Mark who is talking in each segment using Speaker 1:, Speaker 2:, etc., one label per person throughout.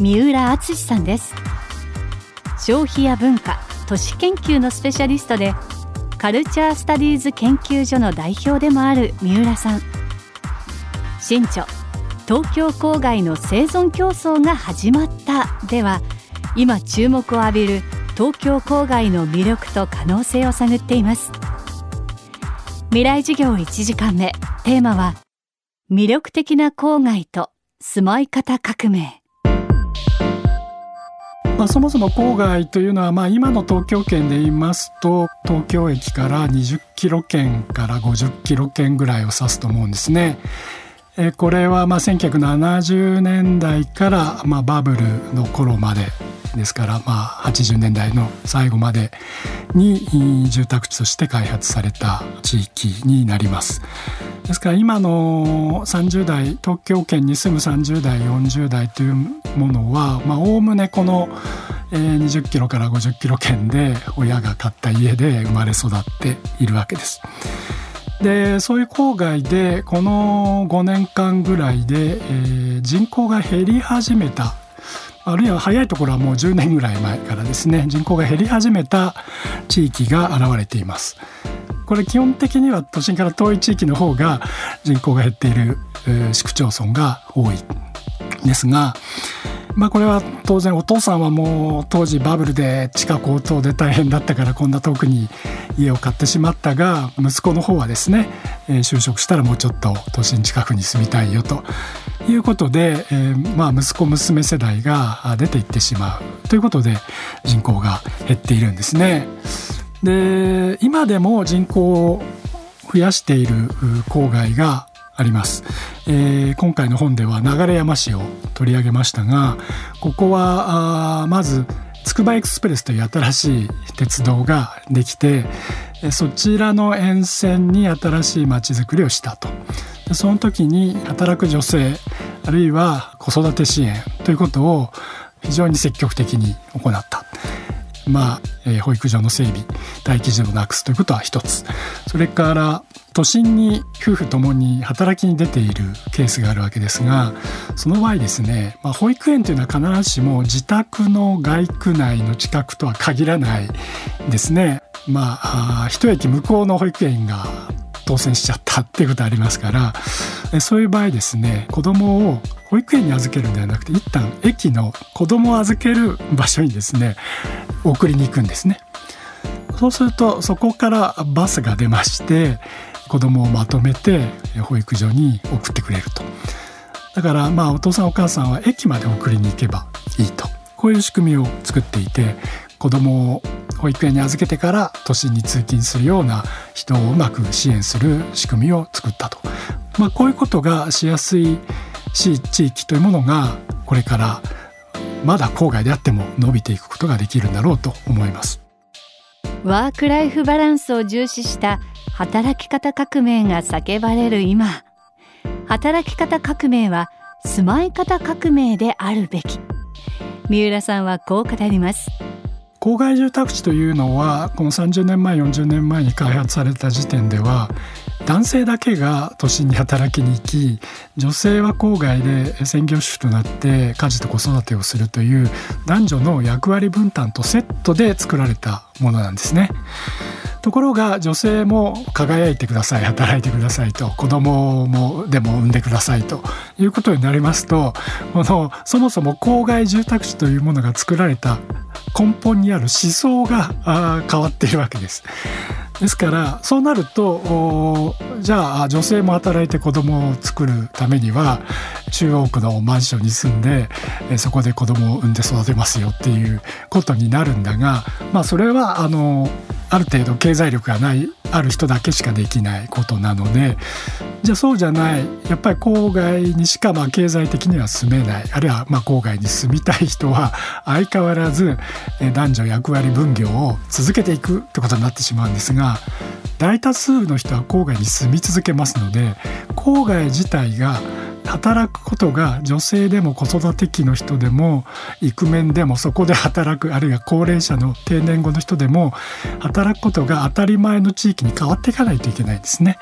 Speaker 1: 三浦敦さんです。消費や文化都市研究のスペシャリストでカルチャースタディーズ研究所の代表でもある三浦さん。新著東京郊外の生存競争が始まったでは今注目を浴びる東京郊外の魅力と可能性を探っています。未来授業1時間目テーマは魅力的な郊外と住まい方革命。
Speaker 2: まあ、そもそも郊外というのは、まあ、今の東京圏で言いますと東京駅から20キロ圏から50キロ圏ぐらいを指すと思うんですね。えこれはまあ1970年代からまあバブルの頃までですからまあ80年代の最後までに住宅地として開発された地域になります。ですから今の30代東京圏に住む30代40代というものはおおむねこの20キロから50キロ圏で親が買った家で生まれ育っているわけです。でそういう郊外でこの5年間ぐらいで、えー、人口が減り始めたあるいは早いところはもう10年ぐらい前からですね人口が減り始めた地域が現れています。これ基本的には都心から遠い地域の方が人口が減っている、えー、市区町村が多いですが、まあ、これは当然お父さんはもう当時バブルで地価高騰で大変だったからこんな遠くに家を買ってしまったが息子の方はですね、え、就職したらもうちょっと都心近くに住みたいよということで、えー、まあ息子娘世代が出ていってしまうということで人口が減っているんですね。で今でも人口を増やしている郊外があります、えー、今回の本では流山市を取り上げましたがここはまずつくばエクスプレスという新しい鉄道ができてそちらの沿線に新しい街づくりをしたと。その時に働く女性あるいは子育て支援ということを非常に積極的に行った。まあ、えー、保育所の整備待機児童をなくすということは一つ。それから都心に夫婦ともに働きに出ているケースがあるわけですがその場合ですね、まあ、保育園というのは必ずしも自宅の街区内の近くとは限らないですね。まあ一駅向こうの保育園が当選しちゃったっていうことありますからそういう場合ですね子供を保育園に預けるんではなくて一旦駅の子供を預ける場所にですね送りに行くんですね。そうするとそこからバスが出まして子供をまとめて保育所に送ってくれると。だからまあお父さんお母さんは駅まで送りに行けばいいと。こういう仕組みを作っていて子供を保育園に預けてから都心に通勤するような人をうまく支援する仕組みを作ったと、まあ、こういうことがしやすい地域というものがこれからまだ郊外であっても伸びていくことができるんだろうと思います。
Speaker 1: ワークライフバランスを重視した働き方革命が叫ばれる今働き方革命は住まい方革命であるべき三浦さんはこう語ります
Speaker 2: 郊外住宅地というのはこの30年前40年前に開発された時点では男性だけが都心に働きに行き女性は郊外で専業主婦となって家事と子育てをするという男女の役割分担とセットで作られたものなんですね。ところが女性も輝いてください働いてくださいと子供もでも産んでくださいということになりますとこのそもそも郊外住宅地というものが作られた根本にある思想が変わっているわけです。ですからそうなるとじゃあ女性も働いて子供を作るためには中央区のマンションに住んでそこで子供を産んで育てますよっていうことになるんだがまあそれはあのある程度経済力がないある人だけしかできないことなのでじゃあそうじゃない。やっぱり郊外にしかまあ経済的には住めない。あるいはまあ郊外に住みたい人は相変わらず男女役割分業を続けていくってことになってしまうんですが大多数の人は郊外に住み続けますので郊外自体が働くことが女性でも子育て期の人でもイクメンでもそこで働くあるいは高齢者の定年後の人でも働くことが当たり前の地域に変わっていかないといけないんですね。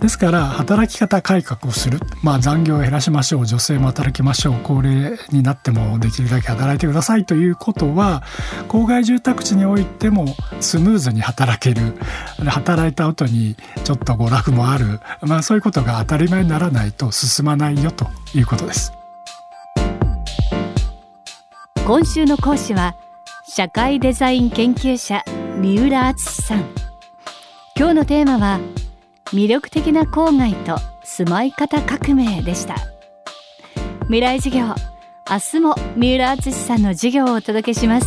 Speaker 2: ですから働き方改革をする、まあ、残業を減らしましょう。女性も働きましょう。高齢になってもできるだけ働いてください。ということは郊外住宅地においてもスムーズに働ける。働いた後にちょっと娯楽もある、まあ、そういうことが当たり前にならないと進まないないよということです
Speaker 1: 今週の講師は社会デザイン研究者三浦敦さん今日のテーマは魅力的な郊外と住まい方革命でした未来授業明日も三浦敦さんの授業をお届けします